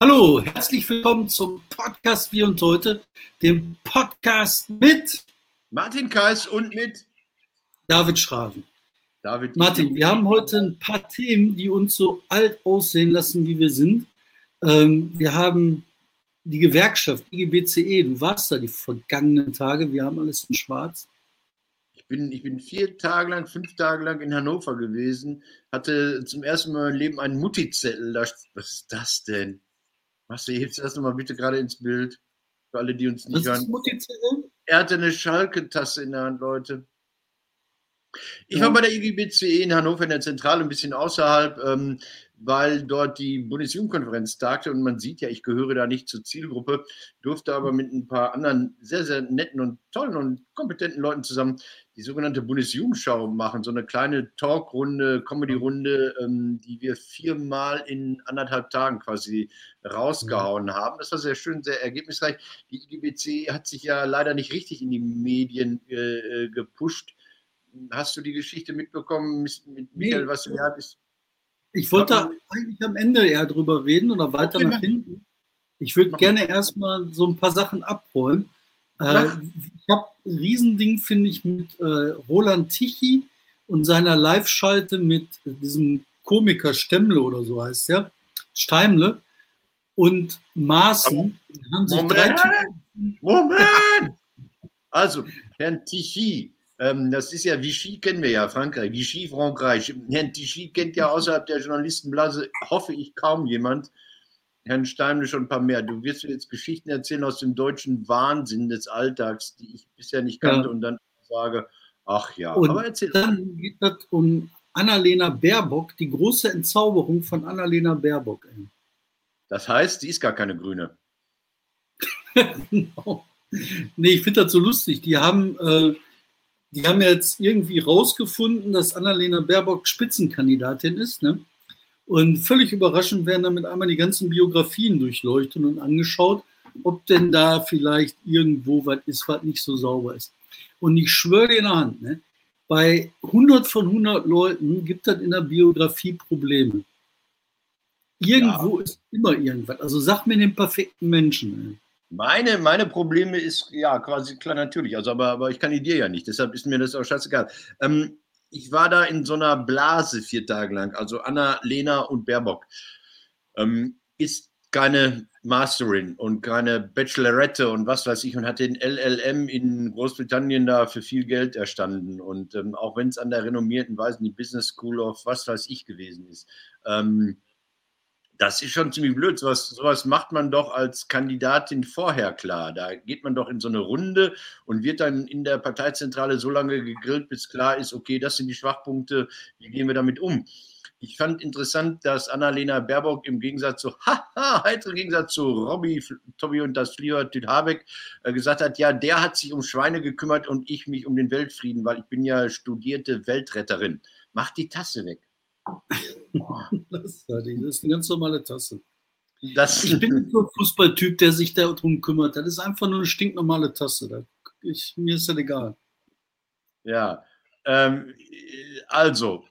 Hallo, herzlich willkommen zum Podcast Wie und heute, dem Podcast mit Martin Kais und mit David Schraven. David Martin, wir haben heute ein paar Themen, die uns so alt aussehen lassen, wie wir sind. Ähm, wir haben die Gewerkschaft IGBCE, du warst da die vergangenen Tage, wir haben alles in Schwarz. Ich bin, ich bin vier Tage lang, fünf Tage lang in Hannover gewesen, hatte zum ersten Mal in meinem Leben einen Mutti-Zettel. Was ist das denn? Machst du jetzt das nochmal bitte gerade ins Bild? Für alle, die uns nicht Was hören. Er hatte eine Schalke-Tasse in der Hand, Leute. Ich war bei der IGBCE in Hannover in der Zentrale, ein bisschen außerhalb, ähm, weil dort die Bundesjugendkonferenz tagte und man sieht ja, ich gehöre da nicht zur Zielgruppe, durfte aber mit ein paar anderen sehr, sehr netten und tollen und kompetenten Leuten zusammen die sogenannte Bundesjugendschau machen, so eine kleine Talkrunde, Comedy-Runde, ähm, die wir viermal in anderthalb Tagen quasi rausgehauen haben. Das war sehr schön, sehr ergebnisreich. Die IGBC hat sich ja leider nicht richtig in die Medien äh, äh gepusht Hast du die Geschichte mitbekommen mit Michael, was du ja bist? Ich wollte eigentlich am Ende eher drüber reden oder weiter nach hinten. Ich würde gerne erstmal so ein paar Sachen abholen. Äh, ich habe ein Riesending, finde ich, mit äh, Roland Tichy und seiner Live-Schalte mit diesem Komiker Stemmle oder so heißt der, Steimle und Maaßen. Moment! Moment! Also, Herrn Tichy, ähm, das ist ja Vichy kennen wir ja, Frankreich, Vichy Frankreich. Herrn Vichy kennt ja außerhalb der Journalistenblase, hoffe ich, kaum jemand. Herrn Steimle schon ein paar mehr. Du wirst jetzt Geschichten erzählen aus dem deutschen Wahnsinn des Alltags, die ich bisher nicht kannte ja. und dann sage, ach ja, und aber erzähl. Dann geht es um Annalena Baerbock, die große Entzauberung von Annalena Baerbock. Das heißt, sie ist gar keine Grüne. genau. Nee, ich finde das so lustig. Die haben äh, die haben jetzt irgendwie rausgefunden, dass Annalena Baerbock Spitzenkandidatin ist. Ne? Und völlig überraschend werden damit einmal die ganzen Biografien durchleuchtet und angeschaut, ob denn da vielleicht irgendwo was ist, was nicht so sauber ist. Und ich schwöre dir in der Hand, ne? bei 100 von 100 Leuten gibt es in der Biografie Probleme. Irgendwo ja. ist immer irgendwas. Also sag mir den perfekten Menschen. Ne? Meine, meine Probleme ist ja quasi klar natürlich, also aber, aber ich kann die dir ja nicht, deshalb ist mir das auch scheißegal. Ähm, ich war da in so einer Blase vier Tage lang, also Anna, Lena und Baerbock. Ähm, ist keine Masterin und keine Bachelorette und was weiß ich und hat den LLM in Großbritannien da für viel Geld erstanden. Und ähm, auch wenn es an der renommierten Weise die Business School of was weiß ich gewesen ist. Ähm, das ist schon ziemlich blöd. Sowas, sowas macht man doch als Kandidatin vorher klar. Da geht man doch in so eine Runde und wird dann in der Parteizentrale so lange gegrillt, bis klar ist, okay, das sind die Schwachpunkte, wie gehen wir damit um? Ich fand interessant, dass Annalena Baerbock im Gegensatz zu, haha, heiteren Gegensatz zu Robby, Tobi und das Flieger Habeck äh, gesagt hat, ja, der hat sich um Schweine gekümmert und ich mich um den Weltfrieden, weil ich bin ja studierte Weltretterin. Mach die Tasse weg. das, das ist eine ganz normale Tasse. Das ich bin nicht so ein Fußballtyp, der sich darum kümmert. Das ist einfach nur eine stinknormale Tasse. Ich, mir ist das egal. Ja, ähm, also,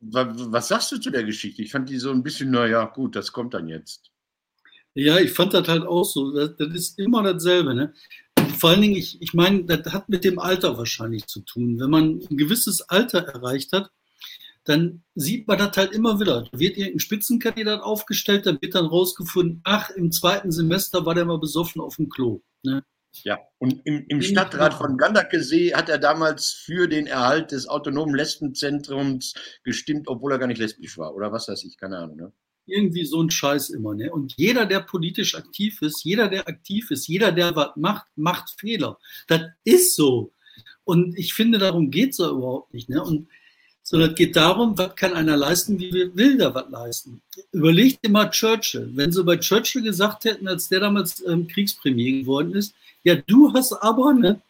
was sagst du zu der Geschichte? Ich fand die so ein bisschen, naja, gut, das kommt dann jetzt. Ja, ich fand das halt auch so. Das, das ist immer dasselbe. Ne? Vor allen Dingen, ich, ich meine, das hat mit dem Alter wahrscheinlich zu tun. Wenn man ein gewisses Alter erreicht hat, dann sieht man das halt immer wieder. Da wird irgendein Spitzenkandidat aufgestellt, dann wird dann rausgefunden, ach, im zweiten Semester war der mal besoffen auf dem Klo. Ne? Ja, und im, im Stadtrat von Gandakesee hat er damals für den Erhalt des autonomen Lesbenzentrums gestimmt, obwohl er gar nicht lesbisch war. Oder was weiß ich, keine Ahnung. Ne? Irgendwie so ein Scheiß immer. Ne? Und jeder, der politisch aktiv ist, jeder, der aktiv ist, jeder, der was macht, macht Fehler. Das ist so. Und ich finde, darum geht es ja überhaupt nicht. Ne? Und sondern es geht darum, was kann einer leisten, wie will der was leisten. Überlegt immer Churchill. Wenn sie bei Churchill gesagt hätten, als der damals ähm, Kriegspremier geworden ist, ja, du hast aber, ne?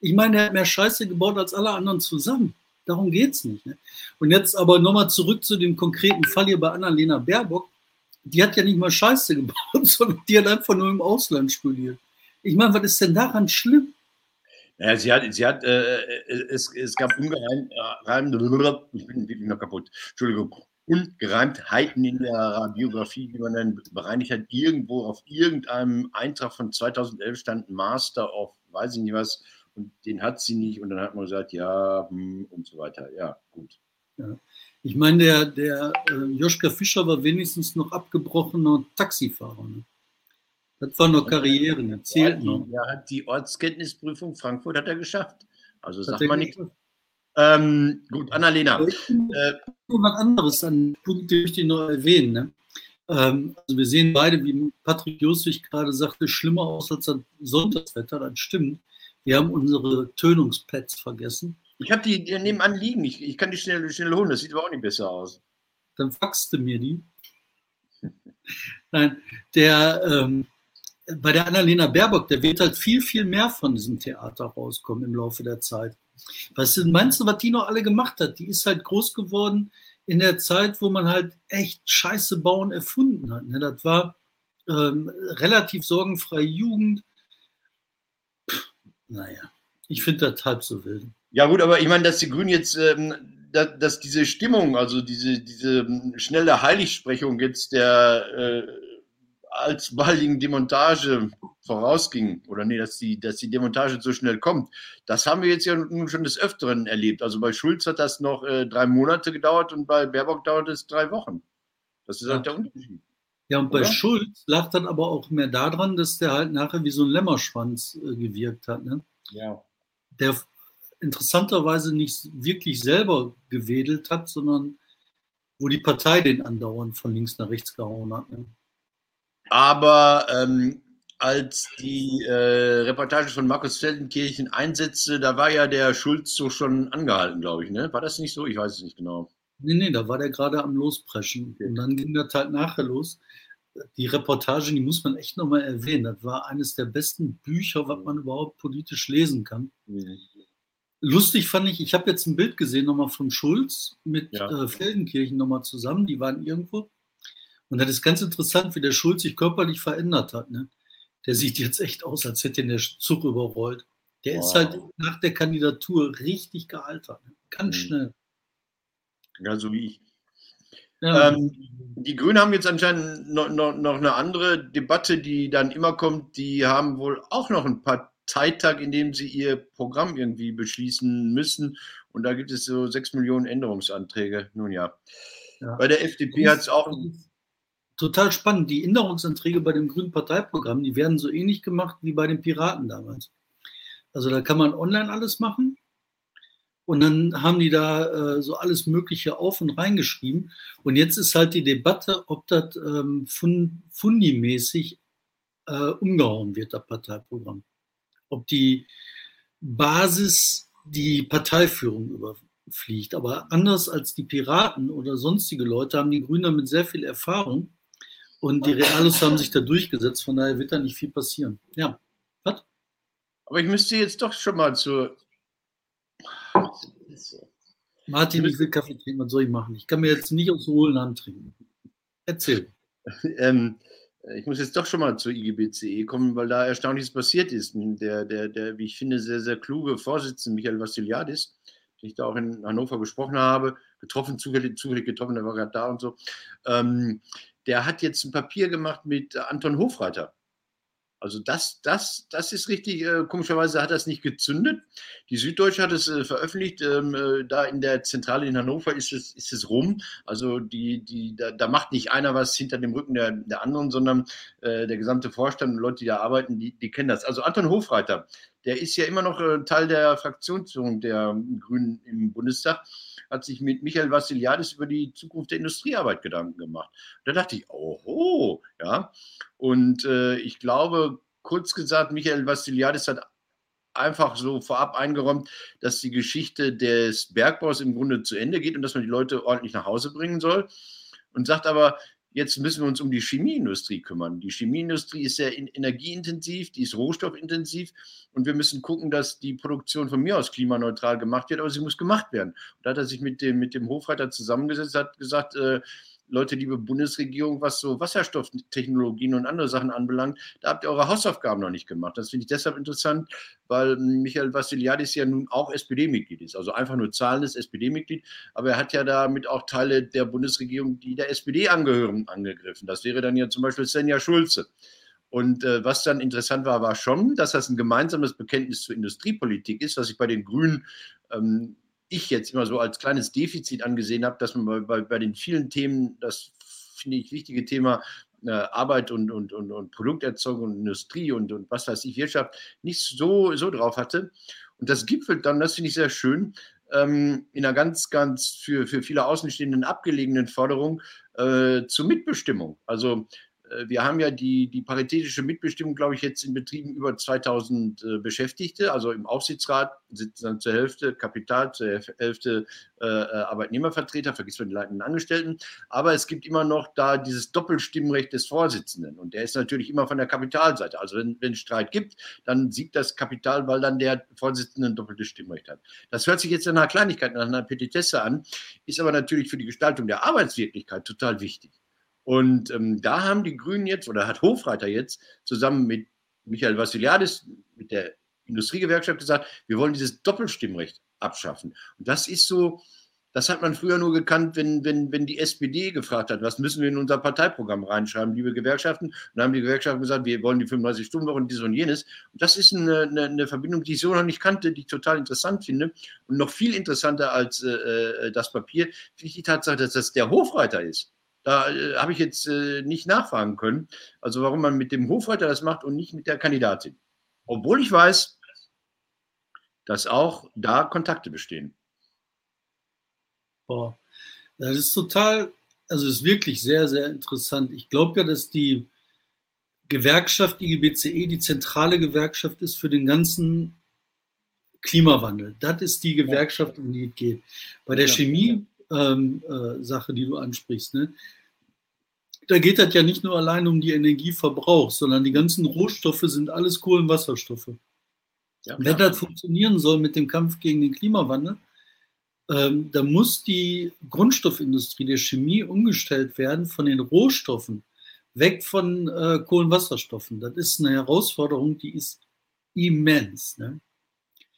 Ich meine, er hat mehr Scheiße gebaut als alle anderen zusammen. Darum geht es nicht. Ne? Und jetzt aber nochmal zurück zu dem konkreten Fall hier bei Annalena Baerbock. Die hat ja nicht mal Scheiße gebaut, sondern die hat einfach nur im Ausland studiert. Ich meine, was ist denn daran schlimm? Ja, sie hat, sie hat äh, äh es, es gab ungeheim, äh, ich bin wirklich noch kaputt, Entschuldigung. Ungereimtheiten in der Biografie, die man dann bereinigt hat. Irgendwo auf irgendeinem Eintrag von 2011 stand Master of, weiß ich nicht was, und den hat sie nicht. Und dann hat man gesagt, ja, hm, und so weiter. Ja, gut. Ja. Ich meine, der, der äh, Joschka Fischer war wenigstens noch abgebrochener Taxifahrer. Ne? Das war noch Karriere, das zählt ja, noch. Er hat die Ortskenntnisprüfung Frankfurt hat er geschafft. Also sagt man nicht. geschafft. Ähm, gut, Annalena. Ich Äh, noch was anderes an Punkt, den möchte ich noch erwähnen. Ne? Ähm, also wir sehen beide, wie Patrick Joswig gerade sagte, schlimmer aus als das Sonntagswetter. Das stimmt. Wir haben unsere Tönungspads vergessen. ich habe die, die nebenan liegen. Ich, ich kann die schnell, schnell holen. Das sieht aber auch nicht besser aus. Dann faxte mir die. Nein, der ähm, bei der Annalena Baerbock, der wird halt viel, viel mehr von diesem Theater rauskommen im Laufe der Zeit. Du, meinst du, was die noch alle gemacht hat? Die ist halt groß geworden in der Zeit, wo man halt echt Scheiße bauen erfunden hat. Ne? Das war ähm, relativ sorgenfreie Jugend. Pff, naja, ich finde das halb so wild. Ja, gut, aber ich meine, dass die Grünen jetzt, ähm, dass, dass diese Stimmung, also diese, diese ähm, schnelle Heiligsprechung jetzt der äh, alsbaldigen Demontage vorausging, oder nee, dass die, dass die Demontage so schnell kommt, das haben wir jetzt ja nun schon des Öfteren erlebt. Also bei Schulz hat das noch äh, drei Monate gedauert und bei Baerbock dauert es drei Wochen. Das ist Ja. halt der Unterschied. Ja, und bei Oder? Schulz lag dann aber auch mehr daran, dass der halt nachher wie so ein Lämmerschwanz äh, gewirkt hat. Ne? Ja. der interessanterweise nicht wirklich selber gewedelt hat, sondern wo die Partei den andauernd von links nach rechts gehauen hat. Ne? Aber ähm, als die äh, Reportage von Markus Feldenkirchen einsetzte, da war ja der Schulz so schon angehalten, glaube ich. Ne? War das nicht so? Ich weiß es nicht genau. Nee, nee, da war der gerade am Lospreschen. Okay. Und dann ging das halt nachher los. Die Reportage, die muss man echt nochmal erwähnen. Das war eines der besten Bücher, was man überhaupt politisch lesen kann. Lustig fand ich, ich habe jetzt ein Bild gesehen nochmal von Schulz mit Ja. äh, Feldenkirchen nochmal zusammen. Die waren irgendwo. Und das ist ganz interessant, wie der Schulz sich körperlich verändert hat. Ne? Der sieht jetzt echt aus, als hätte ihn der Zug überrollt. Der ist Wow. halt nach der Kandidatur richtig gealtert. Ne? Ganz Mhm. schnell. Ja, so wie ich. Ja. Ähm, die Grünen haben jetzt anscheinend noch, noch, noch eine andere Debatte, die dann immer kommt. Die haben wohl auch noch einen Parteitag, in dem sie ihr Programm irgendwie beschließen müssen. Und da gibt es so sechs Millionen Änderungsanträge. Nun ja. Ja. Bei der FDP hat es auch. Total spannend. Die Änderungsanträge bei dem Grünen Parteiprogramm, die werden so ähnlich gemacht wie bei den Piraten damals. Also da kann man online alles machen. Und dann haben die da äh, so alles Mögliche auf und reingeschrieben. Und jetzt ist halt die Debatte, ob das ähm, fun fundimäßig äh, umgehauen wird, das Parteiprogramm. Ob die Basis die Parteiführung überfliegt. Aber anders als die Piraten oder sonstige Leute haben die Grünen damit sehr viel Erfahrung. Und die Realos haben sich da durchgesetzt. Von daher wird da nicht viel passieren. Ja, Aber ich müsste jetzt doch schon mal zur. Martin, ich will Kaffee trinken. Was soll ich machen? Ich kann mir jetzt nicht aus hohlen Hand trinken. Erzähl. Ähm, ich muss jetzt doch schon mal zur IGBCE kommen, weil da Erstaunliches passiert ist. Der, der, der, wie ich finde, sehr, sehr kluge Vorsitzende Michael Vassiliadis, den ich da auch in Hannover gesprochen habe, getroffen, zufällig getroffen, der war gerade da und so, ähm, der hat jetzt ein Papier gemacht mit Anton Hofreiter. Also das, das, das ist richtig, äh, komischerweise hat das nicht gezündet. Die Süddeutsche hat es äh, veröffentlicht, ähm, äh, da in der Zentrale in Hannover ist es, ist es rum. Also die, die, da, da macht nicht einer was hinter dem Rücken der, der anderen, sondern äh, der gesamte Vorstand und Leute, die da arbeiten, die, die kennen das. Also Anton Hofreiter, der ist ja immer noch äh, Teil der Fraktionsführung der Grünen im Bundestag, hat sich mit Michael Vassiliadis über die Zukunft der Industriearbeit Gedanken gemacht. Da dachte ich, oho, ja. Und äh, ich glaube, kurz gesagt, Michael Vassiliadis hat einfach so vorab eingeräumt, dass die Geschichte des Bergbaus im Grunde zu Ende geht und dass man die Leute ordentlich nach Hause bringen soll. Und sagt aber, jetzt müssen wir uns um die Chemieindustrie kümmern. Die Chemieindustrie ist sehr in- energieintensiv, die ist rohstoffintensiv und wir müssen gucken, dass die Produktion von mir aus klimaneutral gemacht wird, aber sie muss gemacht werden. Und da hat er sich mit dem, mit dem Hofreiter zusammengesetzt, hat gesagt, äh, Leute, liebe Bundesregierung, was so Wasserstofftechnologien und andere Sachen anbelangt, da habt ihr eure Hausaufgaben noch nicht gemacht. Das finde ich deshalb interessant, weil Michael Vassiliadis ja nun auch SPD-Mitglied ist. Also einfach nur zahlendes SPD-Mitglied. Aber er hat ja damit auch Teile der Bundesregierung, die der SPD angehören, angegriffen. Das wäre dann ja zum Beispiel Svenja Schulze. Und äh, was dann interessant war, war schon, dass das ein gemeinsames Bekenntnis zur Industriepolitik ist, was ich bei den Grünen ähm, ich jetzt immer so als kleines Defizit angesehen habe, dass man bei, bei, den vielen Themen, das finde ich wichtige Thema äh, Arbeit und, und, und, und Produkterzeugung und Industrie und, und was weiß ich, Wirtschaft, nicht so, so drauf hatte. Und das gipfelt dann, das finde ich sehr schön, ähm, in einer ganz, ganz für, für viele Außenstehenden abgelegenen Forderung äh, zur Mitbestimmung. Also wir haben ja die, die paritätische Mitbestimmung, glaube ich, jetzt in Betrieben über 2000 äh, Beschäftigte. Also im Aufsichtsrat sitzen dann zur Hälfte Kapital, zur Hälfte äh, äh, Arbeitnehmervertreter, vergisst man die leitenden Angestellten. Aber es gibt immer noch da dieses Doppelstimmrecht des Vorsitzenden. Und der ist natürlich immer von der Kapitalseite. Also wenn, es Streit gibt, dann siegt das Kapital, weil dann der Vorsitzende ein doppeltes Stimmrecht hat. Das hört sich jetzt nach einer Kleinigkeit, nach einer Petitesse an, ist aber natürlich für die Gestaltung der Arbeitswirklichkeit total wichtig. Und ähm, da haben die Grünen jetzt, oder hat Hofreiter jetzt zusammen mit Michael Vassiliadis, mit der Industriegewerkschaft gesagt, wir wollen dieses Doppelstimmrecht abschaffen. Und das ist so, das hat man früher nur gekannt, wenn, wenn, wenn die SPD gefragt hat, was müssen wir in unser Parteiprogramm reinschreiben, liebe Gewerkschaften. Und dann haben die Gewerkschaften gesagt, wir wollen die 35-Stunden-Woche und dies und jenes. Und das ist eine, eine, eine, Verbindung, die ich so noch nicht kannte, die ich total interessant finde. Und noch viel interessanter als äh, äh das Papier finde ich die Tatsache, dass das der Hofreiter ist. Da äh, habe ich jetzt äh, nicht nachfragen können. Also warum man mit dem Hofreiter das macht und nicht mit der Kandidatin. Obwohl ich weiß, dass auch da Kontakte bestehen. Boah, das ist total, also ist wirklich sehr, sehr interessant. Ich glaube ja, dass die Gewerkschaft IGBCE die zentrale Gewerkschaft ist für den ganzen Klimawandel. Das ist die Gewerkschaft, um die es geht. Bei der ja. Chemie ähm, äh, Sache, die du ansprichst. Ne? Da geht das ja nicht nur allein um die Energieverbrauch, sondern die ganzen Rohstoffe sind alles Kohlenwasserstoffe. Ja, Wenn das funktionieren soll mit dem Kampf gegen den Klimawandel, ähm, da muss die Grundstoffindustrie der Chemie umgestellt werden von den Rohstoffen weg von äh, Kohlenwasserstoffen. Das ist eine Herausforderung, die ist immens. Ne?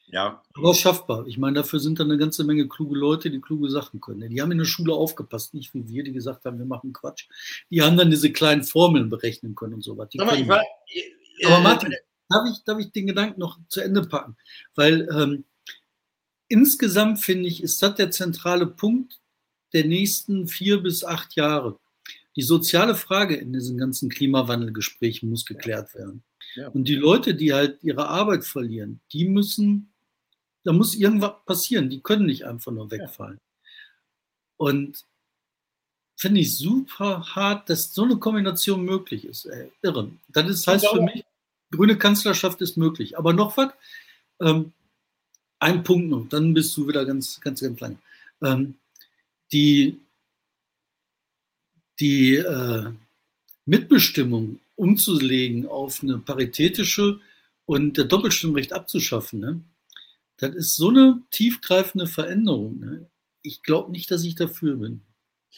Ja. Aber schaffbar. Ich meine, dafür sind da eine ganze Menge kluge Leute, die kluge Sachen können. Die haben in der Schule aufgepasst, nicht wie wir, die gesagt haben, wir machen Quatsch. Die haben dann diese kleinen Formeln berechnen können und so was. Aber, war, äh, Aber Martin, darf ich, darf ich den Gedanken noch zu Ende packen? Weil ähm, insgesamt finde ich, ist das der zentrale Punkt der nächsten vier bis acht Jahre. Die soziale Frage in diesen ganzen Klimawandelgesprächen muss geklärt werden. Ja. Und die Leute, die halt ihre Arbeit verlieren, die müssen da muss irgendwas passieren. Die können nicht einfach nur wegfallen. Ja. Und finde ich super hart, dass so eine Kombination möglich ist. Ey, irre. Das ist, heißt für mich, grüne Kanzlerschaft ist möglich. Aber noch was, ähm, ein Punkt noch, dann bist du wieder ganz, ganz, ganz lang. Ähm, die die äh, Mitbestimmung umzulegen auf eine paritätische und der Doppelstimmrecht abzuschaffen, ne? Das ist so eine tiefgreifende Veränderung. Ne? Ich glaube nicht, dass ich dafür bin.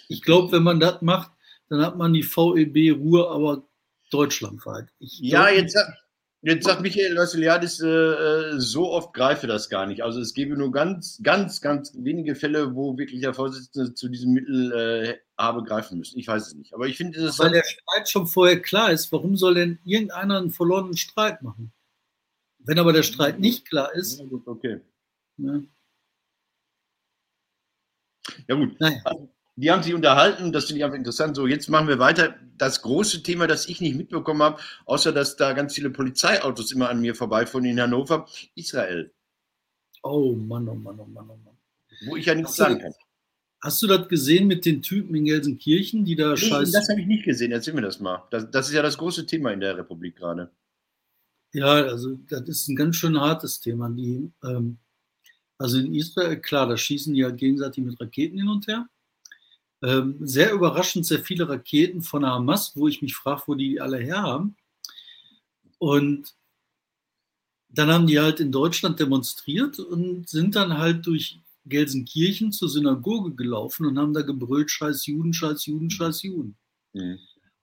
Ich glaube, wenn man das macht, dann hat man die VEB Ruhe, aber deutschlandweit. ja, jetzt, jetzt sagt Michael Leuseliadis, äh, äh, so oft greife das gar nicht. Also es gäbe nur ganz, ganz, ganz wenige Fälle, wo wirklich der Vorsitzende zu diesem Mittel äh, habe greifen müssen. Ich weiß es nicht. Aber ich finde es. Weil der Streit schon vorher klar ist, warum soll denn irgendeiner einen verlorenen Streit machen? Wenn aber der Streit nicht klar ist. Ja, gut, okay. Ne? Ja, gut. Naja. Also, die haben sich unterhalten, das finde ich einfach interessant. So, jetzt machen wir weiter. Das große Thema, das ich nicht mitbekommen habe, außer dass da ganz viele Polizeiautos immer an mir vorbeifahren in Hannover, Israel. Oh Mann, oh Mann, oh Mann, oh Mann. Wo ich ja nichts hast sagen kann. Hast du das gesehen mit den Typen in Gelsenkirchen, die da nee, scheiße. Das habe ich nicht gesehen, erzähl mir das mal. Das, das ist ja das große Thema in der Republik gerade. Ja, also das ist ein ganz schön hartes Thema. Die, ähm, also in Israel, klar, da schießen die ja gegenseitig mit Raketen hin und her. Ähm, sehr überraschend, sehr viele Raketen von der Hamas, wo ich mich frage, wo die alle her haben. Und dann haben die halt in Deutschland demonstriert und sind dann halt durch Gelsenkirchen zur Synagoge gelaufen und haben da gebrüllt, scheiß Juden, scheiß Juden, scheiß Juden. Mhm.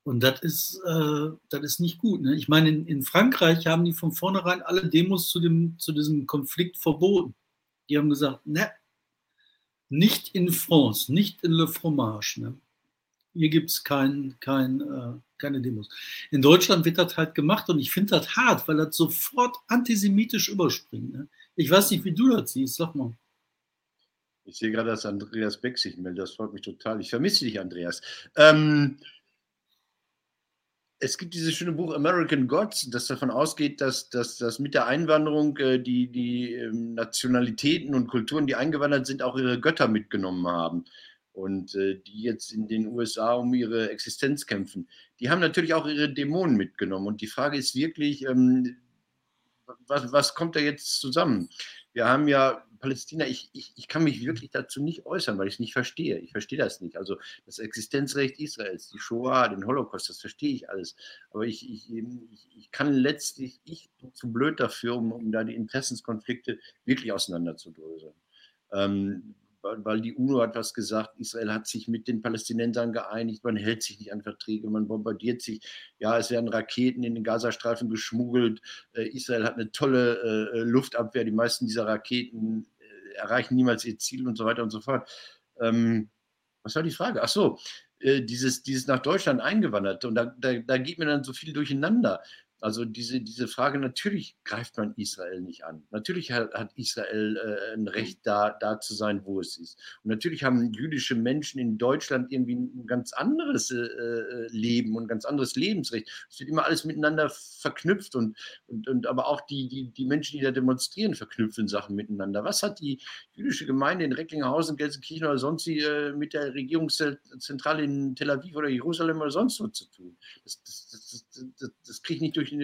Und das ist, äh, das ist nicht gut. Ne? Ich meine, in, in, Frankreich haben die von vornherein alle Demos zu, dem, zu diesem Konflikt verboten. Die haben gesagt, ne, nicht in France, nicht in Le Fromage. Ne? Hier gibt es kein, kein, äh, keine Demos. In Deutschland wird das halt gemacht und ich finde das hart, weil das sofort antisemitisch überspringt. Ne? Ich weiß nicht, wie du das siehst, sag mal. Ich sehe gerade, dass Andreas Beck sich meldet. Das freut mich total. Ich vermisse dich, Andreas. Ähm, es gibt dieses schöne Buch American Gods, das davon ausgeht, dass, dass, dass mit der Einwanderung äh, die, die ähm, Nationalitäten und Kulturen, die eingewandert sind, auch ihre Götter mitgenommen haben. Und äh, die jetzt in den USA um ihre Existenz kämpfen. Die haben natürlich auch ihre Dämonen mitgenommen. Und die Frage ist wirklich, ähm, was, was kommt da jetzt zusammen? Wir haben ja Palästina, ich, ich, ich kann mich wirklich dazu nicht äußern, weil ich es nicht verstehe. Ich verstehe das nicht. Also das Existenzrecht Israels, die Shoah, den Holocaust, das verstehe ich alles. Aber ich, ich, ich kann letztlich, ich bin zu blöd dafür, um, um da die Interessenskonflikte wirklich auseinanderzudröseln. Ähm, weil die UNO hat was gesagt, Israel hat sich mit den Palästinensern geeinigt, man hält sich nicht an Verträge, man bombardiert sich. Ja, es werden Raketen in den Gazastreifen geschmuggelt. Äh, Israel hat eine tolle äh, Luftabwehr. Die meisten dieser Raketen erreichen niemals ihr Ziel und so weiter und so fort. Ähm, was war die Frage? Ach so, dieses, dieses nach Deutschland eingewandert. Und da, da, da geht mir dann so viel durcheinander. Also diese, diese Frage, natürlich greift man Israel nicht an. Natürlich hat, hat Israel äh, ein Recht, da, da zu sein, wo es ist. Und natürlich haben jüdische Menschen in Deutschland irgendwie ein ganz anderes äh, äh Leben und ein ganz anderes Lebensrecht. Es wird immer alles miteinander verknüpft und, und, und aber auch die, die, die Menschen, die da demonstrieren, verknüpfen Sachen miteinander. Was hat die jüdische Gemeinde in Recklinghausen, Gelsenkirchen oder sonst wie äh, mit der Regierungszentrale in Tel Aviv oder Jerusalem oder sonst wo zu tun? Das, das, das, das, das kriege ich nicht durch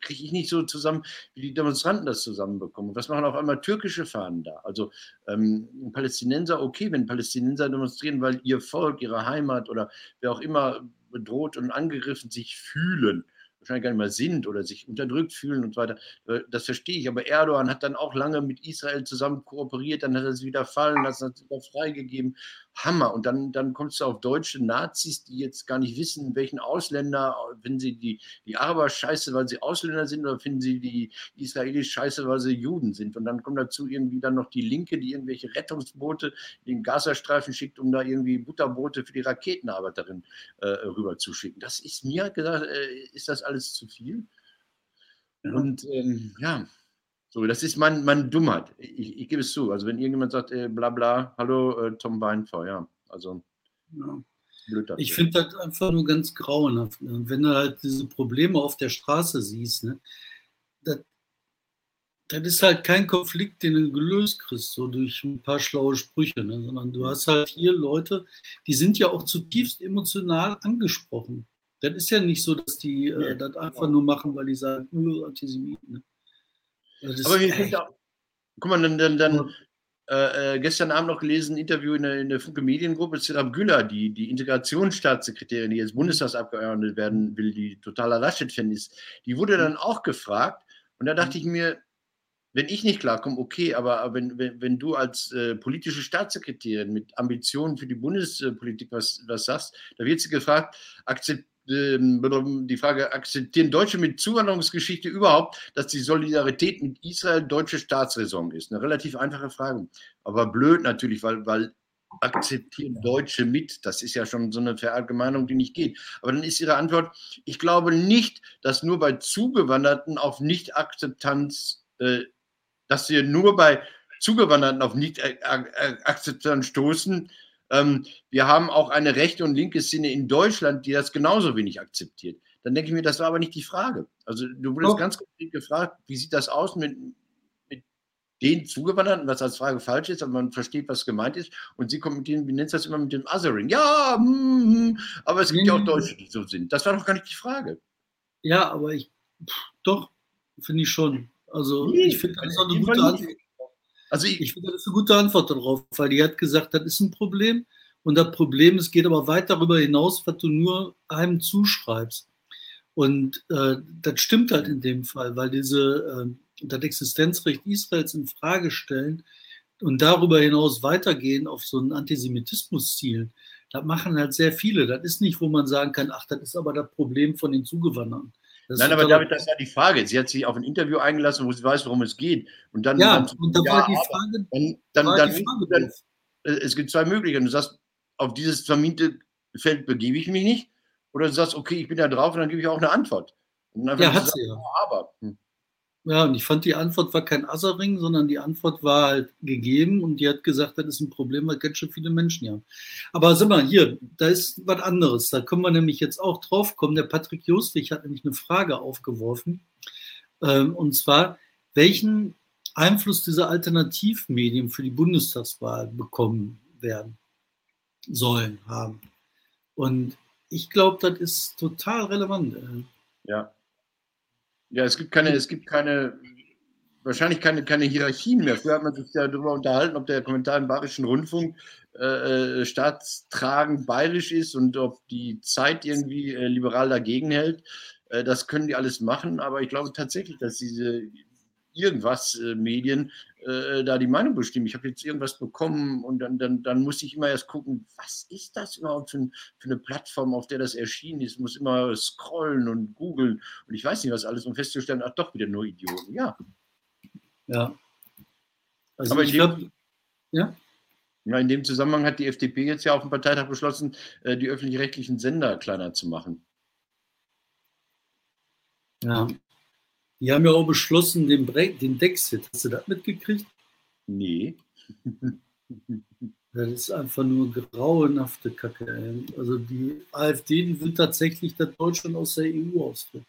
kriege ich nicht so zusammen, wie die Demonstranten das zusammenbekommen. Was machen auf einmal türkische Fahnen da? Also ähm, Palästinenser, okay, wenn Palästinenser demonstrieren, weil ihr Volk, ihre Heimat oder wer auch immer bedroht und angegriffen sich fühlen, wahrscheinlich gar nicht mehr sind oder sich unterdrückt fühlen und so weiter. Äh, das verstehe ich. Aber Erdogan hat dann auch lange mit Israel zusammen kooperiert, dann hat er es wieder fallen lassen, hat es wieder freigegeben. Hammer. Und dann, dann kommst du auf deutsche Nazis, die jetzt gar nicht wissen, welchen Ausländer, finden sie die, die Araber scheiße, weil sie Ausländer sind, oder finden sie die Israelis scheiße, weil sie Juden sind. Und dann kommt dazu irgendwie dann noch die Linke, die irgendwelche Rettungsboote in den Gazastreifen schickt, um da irgendwie Butterboote für die Raketenarbeiterin äh, rüber zu schicken. Das ist mir gesagt, äh, ist das alles zu viel? Ja. Und ähm, ja, so, das ist mein, meine Dummheit. Ich, ich gebe es zu. Also wenn irgendjemand sagt, äh, bla bla, hallo äh, Tom Weinfeuer, ja. Also ja. blöd Ich finde das einfach nur ganz grauenhaft. Ne? Wenn du halt diese Probleme auf der Straße siehst, ne? das, das ist halt kein Konflikt, den du gelöst kriegst, so durch ein paar schlaue Sprüche, ne? sondern du hast halt hier Leute, die sind ja auch zutiefst emotional angesprochen. Das ist ja nicht so, dass die äh, das einfach nur machen, weil die sagen, Antisemiten. Ne? Aber wir sind auch, guck mal, dann, dann, dann äh, äh, gestern Abend noch gelesen, ein Interview in der, in der Funke Mediengruppe, Zirab Güller, die, die Integrationsstaatssekretärin, die jetzt Bundestagsabgeordnete werden will, die totaler Laschet-Fan ist, die wurde dann auch gefragt. Und da dachte ich mir, wenn ich nicht klarkomme, okay, aber wenn, wenn, wenn du als äh, politische Staatssekretärin mit Ambitionen für die Bundespolitik was, was sagst, da wird sie gefragt, akzept, ähm, die Frage, akzeptieren Deutsche mit Zuwanderungsgeschichte überhaupt, dass die Solidarität mit Israel deutsche Staatsräson ist? Eine relativ einfache Frage. Aber blöd natürlich, weil, weil akzeptieren Deutsche mit. Das ist ja schon so eine Verallgemeinung, die nicht geht. Aber dann ist Ihre Antwort, ich glaube nicht, dass nur bei Zugewanderten auf Nicht-Akzeptanz, äh, dass wir nur bei Zugewanderten auf Nicht-Akzeptanz stoßen, ähm, wir haben auch eine rechte und linke Szene in Deutschland, die das genauso wenig akzeptiert. Dann denke ich mir, das war aber nicht die Frage. Also du wurdest oh. ganz konkret gefragt, wie sieht das aus mit, mit den Zugewanderten, was als Frage falsch ist, aber man versteht, was gemeint ist. Und sie kommt mit dem, wie nennt das immer, mit dem Othering. Ja, mm, aber es gibt mm. ja auch Deutsche, die so sind. Das war doch gar nicht die Frage. Ja, aber ich, doch, finde ich schon. Also nee, ich finde, das ist eine gute Antwort. Also ich, ich finde, das ist eine gute Antwort darauf, weil die hat gesagt, das ist ein Problem. Und das Problem, es geht aber weit darüber hinaus, was du nur einem zuschreibst. Und äh, das stimmt halt in dem Fall, weil diese, äh, das Existenzrecht Israels in Frage stellen, und darüber hinaus weitergehen auf so ein Antisemitismus-Ziel, das machen halt sehr viele. Das ist nicht, wo man sagen kann, ach, das ist aber das Problem von den Zugewanderten. Nein, aber David, das ja die Frage. Sie hat sich auf ein Interview eingelassen, wo sie weiß, worum es geht. Und dann, ja, dann, und da ja, war die Frage. Dann, dann, dann, die Frage dann, es gibt zwei Möglichkeiten. Du sagst, auf dieses vermiente Feld begebe ich mich nicht. Oder du sagst, okay, ich bin da drauf und dann gebe ich auch eine Antwort. ja, hat sie ja. Aber. Hm. Ja, und ich fand, die Antwort war kein Assering, sondern die Antwort war halt gegeben und die hat gesagt, das ist ein Problem, weil ganz schön viele Menschen ja. Aber sag mal, hier, da ist was anderes. Da können wir nämlich jetzt auch drauf kommen. Der Patrick Jostwig hat nämlich eine Frage aufgeworfen. Ähm, und zwar, welchen Einfluss diese Alternativmedien für die Bundestagswahl bekommen werden sollen, haben. Und ich glaube, das ist total relevant. Ja. Ja, es gibt keine, es gibt keine, wahrscheinlich keine, keine Hierarchien mehr. Früher hat man sich ja darüber unterhalten, ob der Kommentar im Bayerischen Rundfunk äh, äh, staatstragend bayerisch ist und ob die Zeit irgendwie äh, liberal dagegen hält. Äh, das können die alles machen, aber ich glaube tatsächlich, dass diese irgendwas äh, Medien äh, da die Meinung bestimmen. Ich habe jetzt irgendwas bekommen und dann, dann, dann muss ich immer erst gucken, was ist das überhaupt für, für, eine Plattform, auf der das erschienen ist. Ich muss immer scrollen und googeln und ich weiß nicht was alles, um festzustellen, ach doch, wieder nur Idioten. Ja. Ja. Also Aber ich glaube, ja. Ja, in dem Zusammenhang hat die FDP jetzt ja auf dem Parteitag beschlossen, äh, die öffentlich-rechtlichen Sender kleiner zu machen. Ja, die haben ja auch beschlossen, den, Bre den Dexit. Hast du das mitgekriegt? Nee. Das ist einfach nur grauenhafte Kacke. Also die AfD, will tatsächlich, dass Deutschland aus der EU austritt.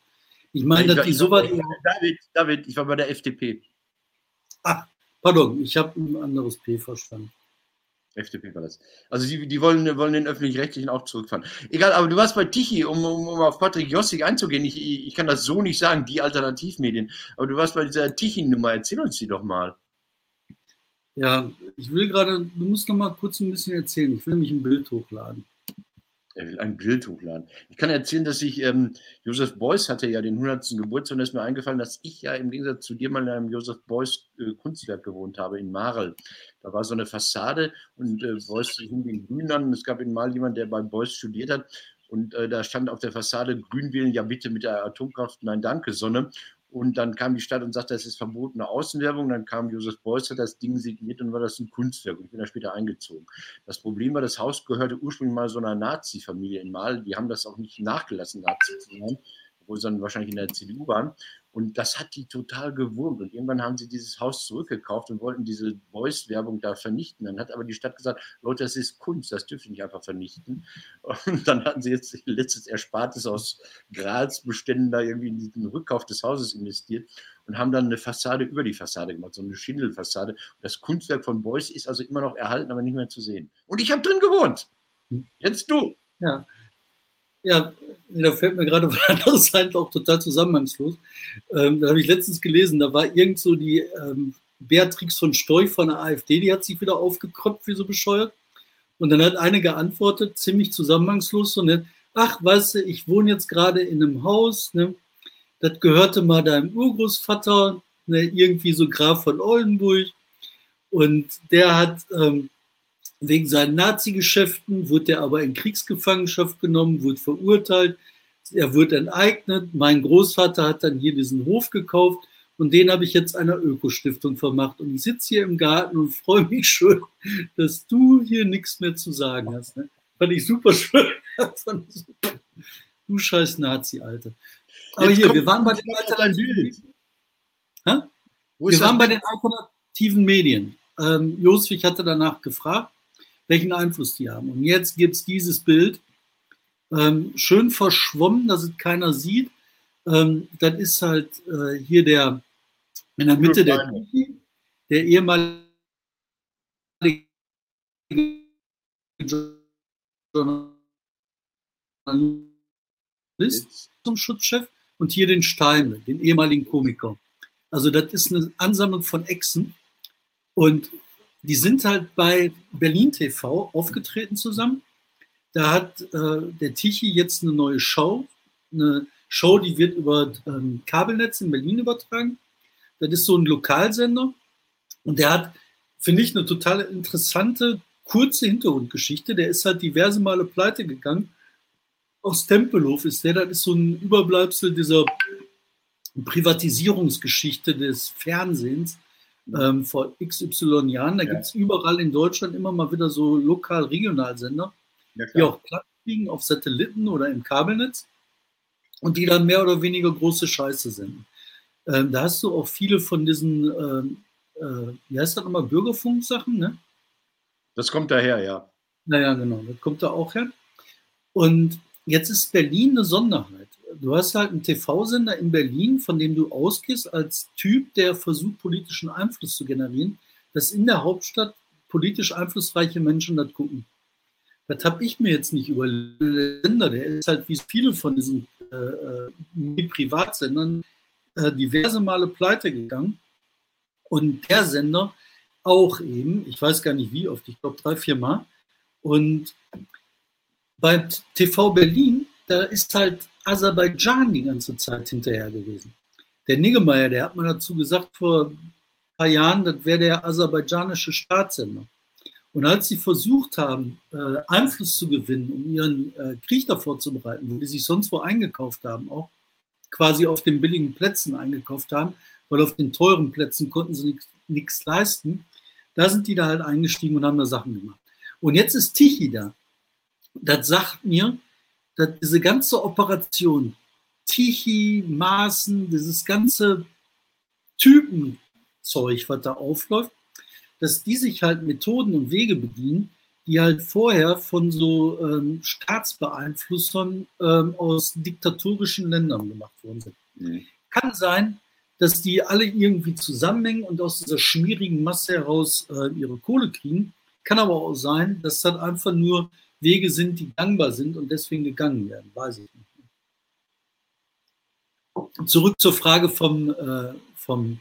Ich meine, dass die so weit. David, David, ich war bei der FDP. Ah, pardon, ich habe ein anderes P verstanden. FDP war das. Also die, die wollen, wollen den öffentlich-rechtlichen auch zurückfahren. Egal, aber du warst bei Tichy, um, um, um auf Patrick Jossig einzugehen. Ich, ich kann das so nicht sagen, die Alternativmedien. Aber du warst bei dieser Tichy-Nummer. Erzähl uns die doch mal. Ja, ich will gerade, du musst noch mal kurz ein bisschen erzählen. Ich will mich ein Bild hochladen. Er will ein Bild hochladen. Ich kann erzählen, dass ich, ähm, Josef Beuys hatte ja den 100. Geburtstag und es ist mir eingefallen, dass ich ja im Gegensatz zu dir mal in einem Josef Beuys äh, Kunstwerk gewohnt habe in Marel. Da war so eine Fassade und äh, Beuys hing den Grün an. Es gab ihn mal jemand, der bei Beuys studiert hat. Und äh, da stand auf der Fassade Grün wählen, ja bitte mit der Atomkraft, nein danke, Sonne. Und dann kam die Stadt und sagte, das ist verbotene Außenwerbung. Dann kam Josef Beuys, hat das Ding signiert und war das ein Kunstwerk. Und ich bin da später eingezogen. Das Problem war, das Haus gehörte ursprünglich mal so einer Nazi-Familie in Mal. Die haben das auch nicht nachgelassen, Nazi zu sein, obwohl sie dann wahrscheinlich in der CDU waren. Und das hat die total gewurmt. Und irgendwann haben sie dieses Haus zurückgekauft und wollten diese Voice-Werbung da vernichten. Dann hat aber die Stadt gesagt, Leute, das ist Kunst, das dürfen nicht einfach vernichten. Und dann hatten sie jetzt letztes Erspartes aus Grazbeständen da irgendwie in den Rückkauf des Hauses investiert und haben dann eine Fassade über die Fassade gemacht, so eine Schindelfassade. Das Kunstwerk von Beuys ist also immer noch erhalten, aber nicht mehr zu sehen. Und ich habe drin gewohnt. Jetzt du. Ja, ja, da fällt mir gerade was anderes ein, auch total zusammenhangslos. Ähm, da habe ich letztens gelesen, da war irgend so die ähm, Beatrix von Storch von der AfD, die hat sich wieder aufgekröpft, wie so bescheuert. Und dann hat eine geantwortet, ziemlich zusammenhangslos, so ne, ach, weißt du, ich wohne jetzt gerade in einem Haus, ne, das gehörte mal deinem Urgroßvater, ne, irgendwie so Graf von Oldenburg. Und der hat ähm, Wegen seinen Nazi-Geschäften wurde er aber in Kriegsgefangenschaft genommen, wurde verurteilt. Er wurde enteignet. Mein Großvater hat dann hier diesen Hof gekauft und den habe ich jetzt einer Ökostiftung vermacht. Und ich sitze hier im Garten und freue mich schön, dass du hier nichts mehr zu sagen hast. Ne? Fand ich super schön. du scheiß Nazi, Alter. Aber jetzt hier, wir waren bei den alternativen Wir waren bei den alternativen Medien. Ähm, Joswig hatte danach gefragt welchen Einfluss die haben. Und jetzt gibt es dieses Bild, ähm, schön verschwommen, dass es keiner sieht. Ähm, das ist halt äh, hier der, in der Mitte der, der ehemalige Journalist zum Schutzchef und hier den Steine, den ehemaligen Komiker. Also das ist eine Ansammlung von Echsen und die sind halt bei Berlin TV aufgetreten zusammen. Da hat äh, der Tichy jetzt eine neue Show, eine Show, die wird über ähm, Kabelnetz in Berlin übertragen. Das ist so ein Lokalsender und der hat finde ich eine total interessante, kurze Hintergrundgeschichte. Der ist halt diverse Male pleite gegangen. Aus Tempelhof ist der, das ist so ein Überbleibsel dieser Privatisierungsgeschichte des Fernsehens ähm, vor XY Jahren. Da ja. gibt es überall in Deutschland immer mal wieder so Lokal-Regionalsender, ja, die auch platt liegen auf Satelliten oder im Kabelnetz und die dann mehr oder weniger große Scheiße senden. Ähm, da hast du auch viele von diesen, ähm, äh, wie heißt das nochmal, Bürgerfunk-Sachen, ne? Das kommt daher, ja. Naja, genau, das kommt da auch her. Und jetzt ist Berlin eine Sonderheit. Du hast halt einen TV-Sender in Berlin, von dem du ausgehst als Typ, der versucht, politischen Einfluss zu generieren, dass in der Hauptstadt politisch einflussreiche Menschen das gucken. Das habe ich mir jetzt nicht überlegt. Der Sender, der ist halt wie viele von diesen äh, äh Privatsendern äh, diverse Male pleite gegangen. Und der Sender auch eben, ich weiß gar nicht wie oft, ich glaube drei, vier Mal. Und bei TV Berlin, da ist halt Aserbaidschan die ganze Zeit hinterher gewesen. Der Niggemeier, der hat mal dazu gesagt vor ein paar Jahren, das wäre der aserbaidschanische Staatssender. Und als sie versucht haben, äh, Einfluss zu gewinnen, um ihren äh, Krieg davor zu bereiten, wo die sich sonst wo eingekauft haben, auch quasi auf den billigen Plätzen eingekauft haben, weil auf den teuren Plätzen konnten sie nichts leisten, da sind die da halt eingestiegen und haben da Sachen gemacht. Und jetzt ist Tichy da. Das sagt mir, diese ganze Operation, Tichy, Maßen, dieses ganze Typenzeug, was da aufläuft, dass die sich halt Methoden und Wege bedienen, die halt vorher von so ähm, Staatsbeeinflussern ähm, aus diktatorischen Ländern gemacht worden sind. Mhm. Kann sein, dass die alle irgendwie zusammenhängen und aus dieser schmierigen Masse heraus äh, ihre Kohle kriegen. Kann aber auch sein, dass das einfach nur Wege sind, die gangbar sind und deswegen gegangen werden. Weiß ich nicht. Zurück zur Frage vom, äh, vom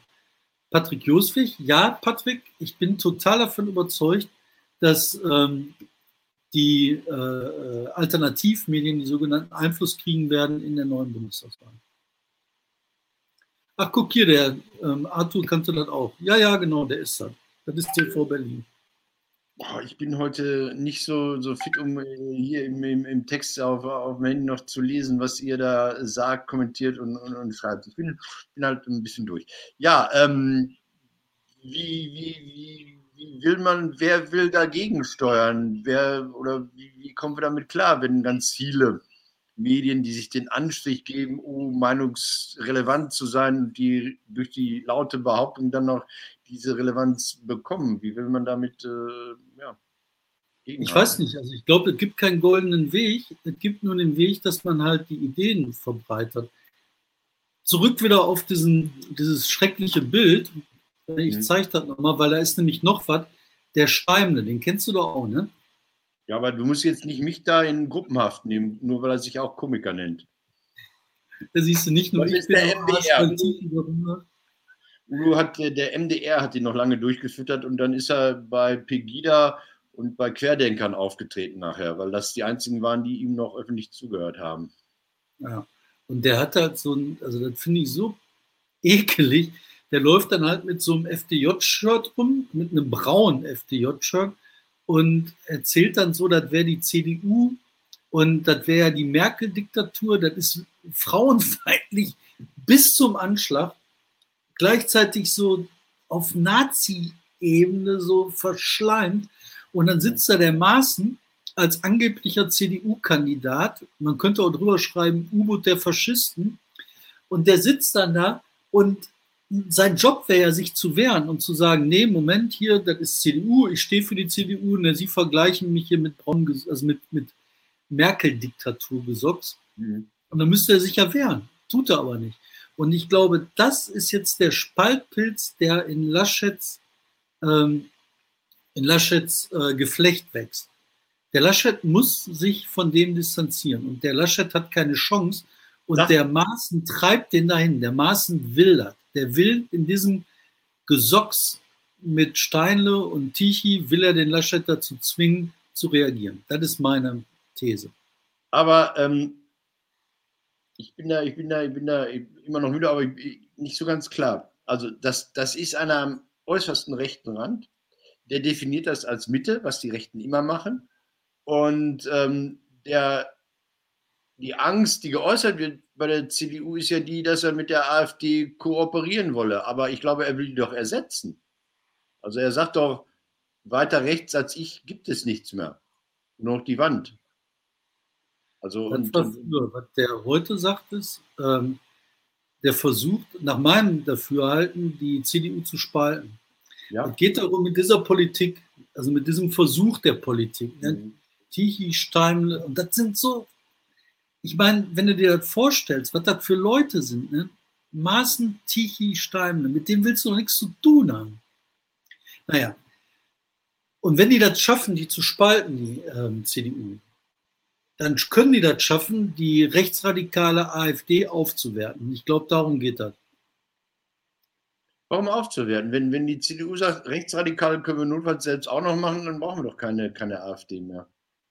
Patrick Joswig. Ja, Patrick, ich bin total davon überzeugt, dass ähm, die äh, äh Alternativmedien, die sogenannten Einfluss kriegen werden in der neuen Bundestagswahl. Ach, guck hier, der ähm, Arthur kannte das auch. Ja, ja, genau, der ist das. Das ist TV Berlin. Boah, ich bin heute nicht so, so fit, um äh, hier im, im, im Text auf, auf dem Handy noch zu lesen, was ihr da sagt, kommentiert und, und, und schreibt. Ich bin, bin halt ein bisschen durch. Ja, ähm, wie, wie, wie, wie will man, wer will dagegen steuern? Wer oder wie, wie kommen wir damit klar, wenn ganz viele Medien, die sich den Anstrich geben, oh, meinungsrelevant zu sein, die durch die laute Behauptung dann noch diese Relevanz bekommen. Wie will man damit, äh, ja, ich weiß nicht, also ich glaube, es gibt keinen goldenen Weg. Es gibt nur den Weg, dass man halt die Ideen verbreitert. Zurück wieder auf diesen, dieses schreckliche Bild. Ich mhm. zeige das nochmal, weil da ist nämlich noch was. Der Schreibende, den kennst du doch auch, ne? Ja, aber du musst jetzt nicht mich da in Gruppenhaft nehmen, nur weil er sich auch Komiker nennt. Da siehst du nicht nur ich bin der MDR. Udo hat, der MDR hat ihn noch lange durchgefüttert und dann ist er bei Pegida und bei Querdenkern aufgetreten nachher, weil das die einzigen waren, die ihm noch öffentlich zugehört haben. Ja, und der hat halt so ein, also das finde ich so ekelig, der läuft dann halt mit so einem FDJ-Shirt rum, mit einem braunen FDJ-Shirt und erzählt dann so, das wäre die CDU und das wäre ja die Merkel-Diktatur, das ist frauenfeindlich bis zum Anschlag. Gleichzeitig so auf Nazi-Ebene so verschleimt. Und dann sitzt da der Maaßen als angeblicher CDU-Kandidat. Man könnte auch drüber schreiben, U-Boot der Faschisten. Und der sitzt dann da und sein Job wäre ja, sich zu wehren und zu sagen, nee, Moment, hier, das ist CDU, ich stehe für die CDU, ne, Sie vergleichen mich hier mit Braun, also mit, mit Merkel-Diktatur gesocks. Mhm. Und dann müsste er sich ja wehren. Tut er aber nicht. Und ich glaube, das ist jetzt der Spaltpilz, der in Laschets, ähm, in Laschets äh, Geflecht wächst. Der Laschet muss sich von dem distanzieren. Und der Laschet hat keine Chance. Und Sag. der Maaßen treibt den dahin. Der Maaßen will das der will in diesem Gesocks mit Steinle und Tichy, will er den Laschet dazu zwingen, zu reagieren. Das ist meine These. Aber ähm, ich bin da, ich bin da, ich bin da immer noch müde, aber nicht so ganz klar. Also das, das ist einer am äußersten rechten Rand. der definiert das als Mitte, was die Rechten immer machen. Und ähm, der, die Angst, die geäußert wird bei der CDU, ist ja die, dass er mit der AfD kooperieren wolle. Aber ich glaube, er will die doch ersetzen. Also er sagt doch, weiter rechts als ich gibt es nichts mehr. Nur noch die Wand. Also und, früher. Was der heute sagt, ist, ähm, der versucht, nach meinem Dafürhalten, die CDU zu spalten. Ja. Es geht darum, mit dieser Politik, also mit diesem Versuch der Politik, ne? mhm. Tichy, Steimle, und das sind so, ich meine, wenn du dir das vorstellst, was das für Leute sind, ne? Maßen, Tichy, Steimle, mit denen willst du doch nichts zu tun haben. Naja, und wenn die das schaffen, die zu spalten, die ähm, CDU, dann können die das schaffen, die rechtsradikale AfD aufzuwerten. Ich glaube, darum geht das. Warum aufzuwerten? Wenn, wenn die CDU sagt, rechtsradikale können wir notfalls selbst auch noch machen, dann brauchen wir doch keine, keine AfD mehr.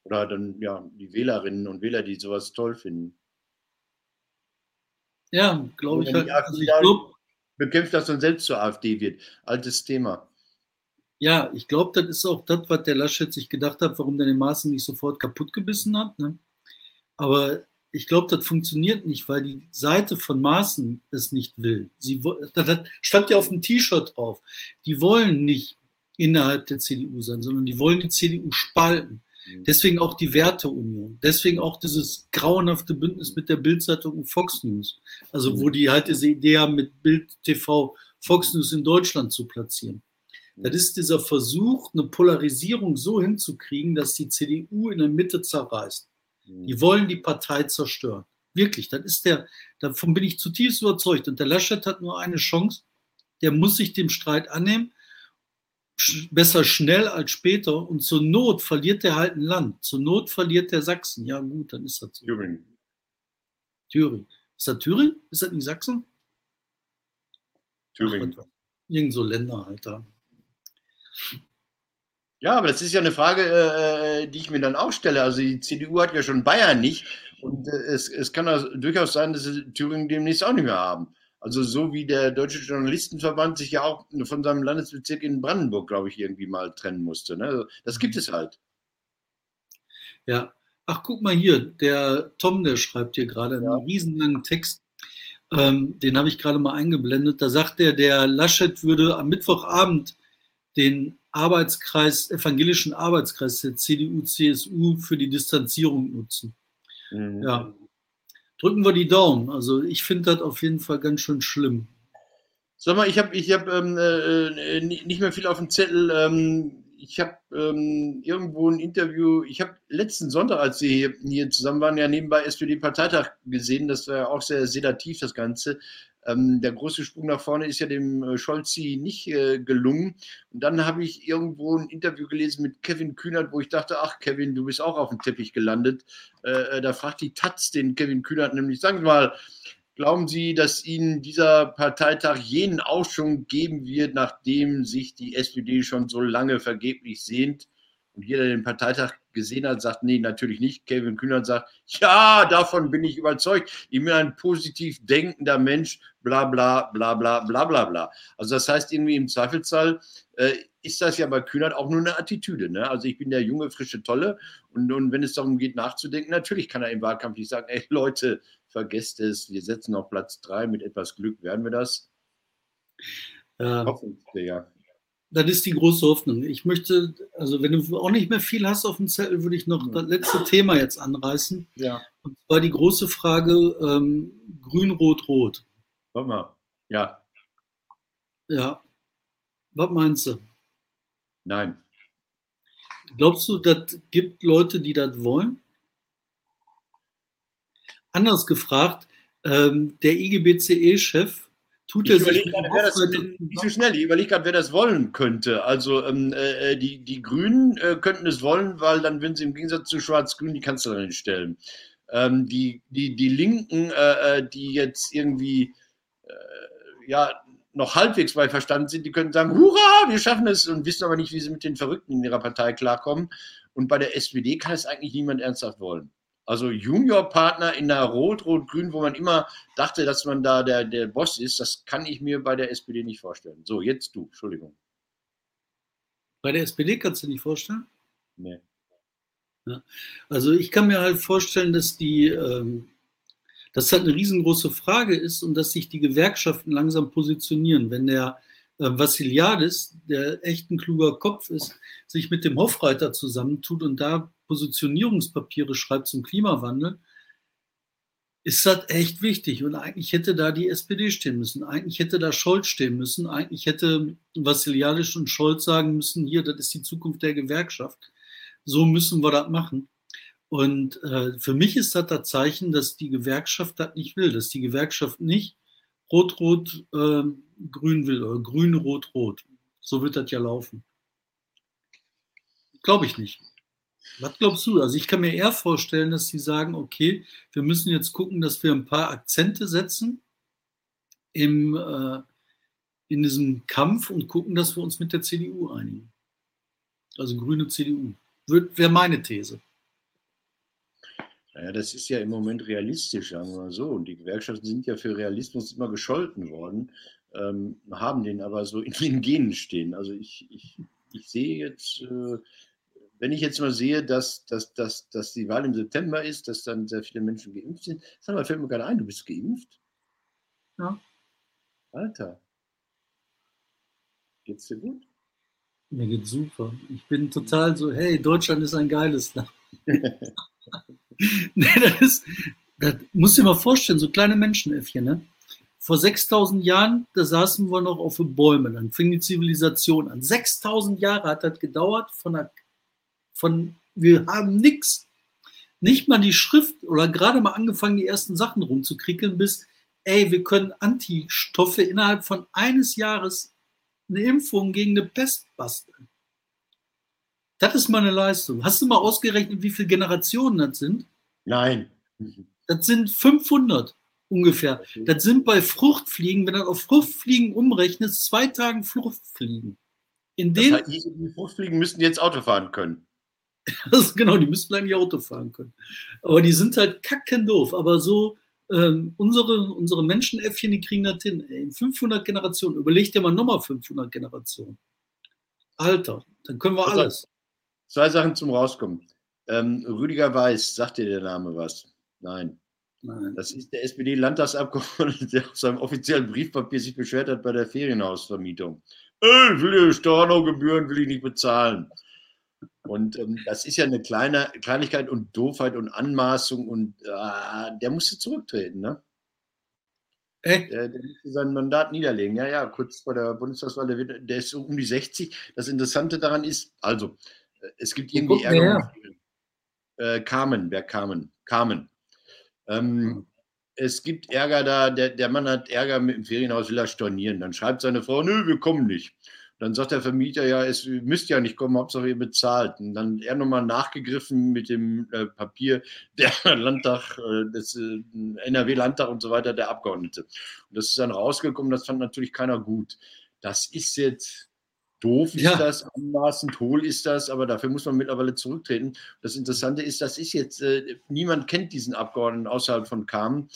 Oder dann ja die Wählerinnen und Wähler, die sowas toll finden. Ja, glaube ich. Halt, also ich glaub, bekämpft, dass man selbst zur AfD wird. Altes Thema. Ja, ich glaube, das ist auch das, was der Laschet sich gedacht hat, warum der den Maßen nicht sofort kaputt gebissen hat. Ne? Aber ich glaube, das funktioniert nicht, weil die Seite von Maßen es nicht will. Sie, das stand ja auf dem T-Shirt drauf. Die wollen nicht innerhalb der CDU sein, sondern die wollen die CDU spalten. Mhm. Deswegen auch die Werteunion. Deswegen auch dieses grauenhafte Bündnis mit der Bildzeitung und Fox News. Also wo mhm. die halt diese Idee haben, mit Bild TV Fox News in Deutschland zu platzieren. Das ist dieser Versuch, eine Polarisierung so hinzukriegen, dass die CDU in der Mitte zerreißt. Die mhm. wollen die Partei zerstören. Wirklich, das ist der, davon bin ich zutiefst überzeugt. Und der Laschet hat nur eine Chance, der muss sich dem Streit annehmen, besser schnell als später. Und zur Not verliert er halt ein Land. Zur Not verliert der Sachsen. Ja, gut, dann ist das so. Thüringen. Thüringen. Ist das Thüringen? Ist das nicht Sachsen? Thüringen. Ach, irgend so Länder, Alter. Ja, aber das ist ja eine Frage, äh, die ich mir dann auch stelle. Also die CDU hat ja schon Bayern nicht. Und äh, es, es kann also durchaus sein, dass sie Thüringen demnächst auch nicht mehr haben. Also so wie der Deutsche Journalistenverband sich ja auch von seinem Landesbezirk in Brandenburg, glaube ich, irgendwie mal trennen musste. Ne? Also das gibt es halt. Ja. Ach, guck mal hier, der Tom, der schreibt hier gerade einen ja. riesenlangen Text. Ähm, den habe ich gerade mal eingeblendet. Da sagt er, der Laschet würde am Mittwochabend den Arbeitskreis, evangelischen Arbeitskreis der CDU, CSU für die Distanzierung nutzen. Mhm. Ja. Drücken wir die Daumen. Also ich finde das auf jeden Fall ganz schön schlimm. Sag mal, ich habe ich hab, ähm, äh, nicht mehr viel auf dem Zettel. Ähm, ich habe ähm, irgendwo ein Interview, ich habe letzten Sonntag, als Sie hier, hier zusammen waren, ja nebenbei SPD-Parteitag gesehen. Das war auch sehr sedativ, das Ganze. Ähm, der große Sprung nach vorne ist ja dem äh, Scholzi nicht äh, gelungen. Und dann habe ich irgendwo ein Interview gelesen mit Kevin Kühnert, wo ich dachte, ach Kevin, du bist auch auf dem Teppich gelandet. Äh, äh da fragt die Taz den Kevin Kühnert nämlich, sagen Sie mal, glauben Sie, dass Ihnen dieser Parteitag jenen Aufschwung geben wird, nachdem sich die SPD schon so lange vergeblich sehnt? Und jeder, der den Parteitag gesehen hat, sagt, nee, natürlich nicht. Kevin Kühnert sagt, ja, davon bin ich überzeugt. Ich bin ein positiv denkender Mensch, bla bla bla bla bla bla bla. Also das heißt irgendwie im Zweifelsfall äh, ist das ja bei Kühnert auch nur eine Attitüde. Ne? Also ich bin der junge, frische Tolle und, und wenn es darum geht, nachzudenken, natürlich kann er im Wahlkampf nicht sagen, ey Leute, vergesst es, wir setzen auf Platz drei, mit etwas Glück werden wir das. Ja. Hoffentlich, ja das ist die große Hoffnung. Ich möchte, also wenn du auch nicht mehr viel hast auf dem Zettel, würde ich noch das letzte Thema jetzt anreißen. Ja. Und zwar die große Frage ähm, Grün, Rot, Rot. Warte mal. Ja. Ja. Was meinst du? Nein. Glaubst du, das gibt Leute, die das wollen? Anders gefragt, ähm, der IGBCE-Chef tut er sich. nicht so schnell, ich überlege gerade, wer das wollen könnte. Also ähm, äh, die, die Grünen äh, könnten es wollen, weil dann würden sie im Gegensatz zu Schwarz-Grün die Kanzlerin stellen. Ähm, die, die, die Linken, äh, äh die jetzt irgendwie äh, ja noch halbwegs bei Verstand sind, die können sagen, hurra, wir schaffen es und wissen aber nicht, wie sie mit den Verrückten in ihrer Partei klarkommen. Und bei der SPD kann es eigentlich niemand ernsthaft wollen. Also Juniorpartner in der Rot-Rot-Grün, wo man immer dachte, dass man da der, der Boss ist, das kann ich mir bei der SPD nicht vorstellen. So, jetzt du, Entschuldigung. Bei der SPD kannst du dir nicht vorstellen? Nee. Ja. Also ich kann mir halt vorstellen, dass die, ähm, dass das halt eine riesengroße Frage ist und dass sich die Gewerkschaften langsam positionieren. Wenn der äh, Vassiliadis, der echt ein kluger Kopf ist, sich mit dem Hofreiter zusammentut und da Positionierungspapiere schreibt zum Klimawandel, ist das echt wichtig. Und eigentlich hätte da die SPD stehen müssen. Eigentlich hätte da Scholz stehen müssen. Eigentlich hätte Vassiliadis und Scholz sagen müssen, hier, das ist die Zukunft der Gewerkschaft. So müssen wir das machen. Und äh, für mich ist das das Zeichen, dass die Gewerkschaft das nicht will, dass die Gewerkschaft nicht Rot-Rot äh, grün will oder grün, rot, rot. So wird das ja laufen. Glaube ich nicht. Was glaubst du? Also ich kann mir eher vorstellen, dass sie sagen, okay, wir müssen jetzt gucken, dass wir ein paar Akzente setzen im, äh, in diesem Kampf und gucken, dass wir uns mit der CDU einigen. Also grüne CDU. Wäre meine These. Naja, das ist ja im Moment realistisch, sagen wir mal so. Und die Gewerkschaften sind ja für Realismus immer gescholten worden ähm, haben den aber so in den Genen stehen. Also ich, ich, ich sehe jetzt, äh, wenn ich jetzt mal sehe, dass, dass, dass, dass die Wahl im September ist, dass dann sehr viele Menschen geimpft sind. Sag mal, fällt mir gerade ein, du bist geimpft? Ja. Alter. Geht's dir gut? Mir geht's super. Ich bin total so, hey, Deutschland ist ein geiles Land. nee, das ist, das musst du dir mal vorstellen, so kleine Menschenäffchen, ne? Vor 6000 Jahren, da saßen wir noch auf den Bäumen, dann fing die Zivilisation an. 6000 Jahre hat das gedauert von, der, von wir haben nichts, nicht mal die Schrift oder gerade mal angefangen, die ersten Sachen rumzukrickeln, bis, ey, wir können Antistoffe innerhalb von eines Jahres eine Impfung gegen eine Pest basteln. Das ist meine Leistung. Hast du mal ausgerechnet, wie viele Generationen das sind? Nein. Das sind 500 ungefähr. Das sind bei Fruchtfliegen, wenn du auf Fruchtfliegen umrechnest, zwei Tagen Fruchtfliegen. In das heißt, die Fruchtfliegen müssten jetzt Auto fahren können. also genau, die müssten eigentlich Auto fahren können. Aber die sind halt kacken doof. Aber so, ähm, unsere, unsere Menschenäffchen, die kriegen das hin. Ey, in 500 Generationen. Überleg dir mal nochmal 500 Generationen. Alter, dann können wir also, alles. Zwei Sachen zum Rauskommen. Ähm, Rüdiger Weiß, sagt dir der Name was? Nein. Nein. Das ist der SPD-Landtagsabgeordnete, der auf seinem offiziellen Briefpapier sich beschwert hat bei der Ferienhausvermietung. Ey, ich will die Stornogebühren will ich nicht bezahlen. Und ähm, das ist ja eine kleine Kleinigkeit und Doofheit und Anmaßung und äh, der musste zurücktreten, ne? Echt? Der, der musste sein Mandat niederlegen. Ja, ja, kurz vor der Bundestagswahl, der, der ist um die 60. Das Interessante daran ist, also, äh, es gibt irgendwie Ärger. Äh, Carmen, wer Carmen? Carmen. Ähm, mhm. es gibt Ärger da, der, der Mann hat Ärger mit dem Ferienhaus, will er stornieren. Dann schreibt seine Frau, nö, wir kommen nicht. Dann sagt der Vermieter, ja, es müsst ja nicht kommen, Hauptsache ihr bezahlt. Und dann er nochmal nachgegriffen mit dem äh, Papier der Landtag, äh, des äh, NRW-Landtag und so weiter, der Abgeordnete. Und das ist dann rausgekommen, das fand natürlich keiner gut. Das ist jetzt Doof ist ja. das, anmaßend hohl ist das, aber dafür muss man mittlerweile zurücktreten. Das Interessante ist, das ist jetzt, äh, niemand kennt diesen Abgeordneten außerhalb von Kamen,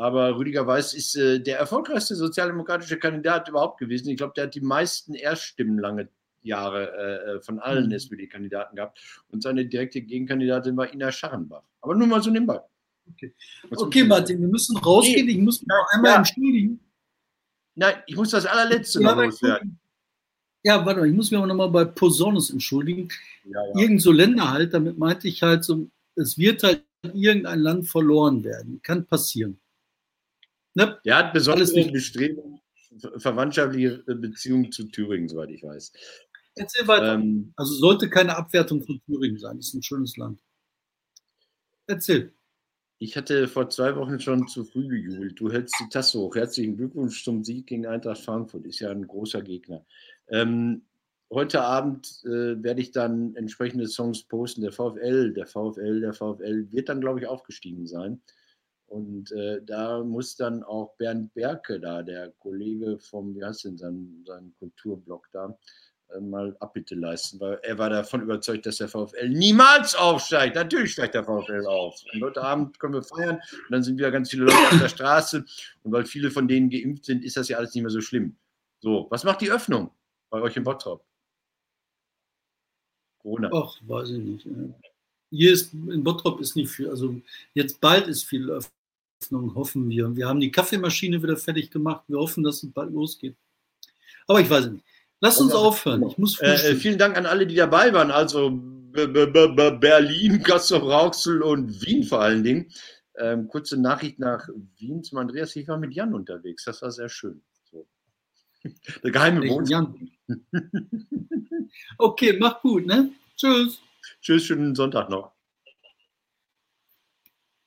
aber Rüdiger Weiß ist äh, der erfolgreichste sozialdemokratische Kandidat überhaupt gewesen. Ich glaube, der hat die meisten Erststimmen lange Jahre äh, äh von allen mhm. SPD-Kandidaten gehabt und seine direkte Gegenkandidatin war Ina Scharrenbach. Aber nur mal so nebenbei. Okay, okay Martin, wir müssen rausgehen. Nee. Ich muss mich noch einmal ja. entschuldigen. Nein, ich muss das allerletzte ja, noch loswerden. Ja, warte mal, ich muss mich aber nochmal bei Posonus entschuldigen. Ja, ja. Irgend so Länder halt, damit meinte ich halt so, es wird halt irgendein Land verloren werden. Kann passieren. Ne? Der hat besondere Bestrebungen, verwandtschaftliche Beziehungen zu Thüringen, soweit ich weiß. Erzähl weiter. Ähm, also sollte keine Abwertung von Thüringen sein. Das ist ein schönes Land. Erzähl. Ich hatte vor zwei Wochen schon zu früh gejubelt. Du hältst die Tasse hoch. Herzlichen Glückwunsch zum Sieg gegen Eintracht Frankfurt. Ist ja ein großer Gegner. Ähm, heute Abend äh, werde ich dann entsprechende Songs posten. Der VfL, der VfL, der VfL wird dann, glaube ich, aufgestiegen sein. Und äh, da muss dann auch Bernd Berke da, der Kollege vom, wie heißt denn sein, sein Kulturblock da, äh, mal Abbitte leisten, weil er war davon überzeugt, dass der VfL niemals aufsteigt. Natürlich steigt der VfL auf. Und heute Abend können wir feiern und dann sind wieder ganz viele Leute auf der Straße. Und weil viele von denen geimpft sind, ist das ja alles nicht mehr so schlimm. So, was macht die Öffnung? bei euch im Bottrop? Corona. Ach, weiß ich nicht. Hier ist, in Bottrop ist nicht viel, also jetzt bald ist viel hoffen wir. Wir haben die Kaffeemaschine wieder fertig gemacht. Wir hoffen, dass es bald losgeht. Aber ich weiß nicht. Lass uns aufhören. Ich muss äh, vielen Dank an alle, die dabei waren. Also Berlin, Kassel, Rauxel und Wien vor allen Dingen. Ähm, kurze Nachricht nach Wien zum Andreas. Ich war mit Jan unterwegs. Das war sehr schön. So. Der geheime Wohnsitz. okay, mach gut, ne? Tschüss. Tschüss, schönen Sonntag noch.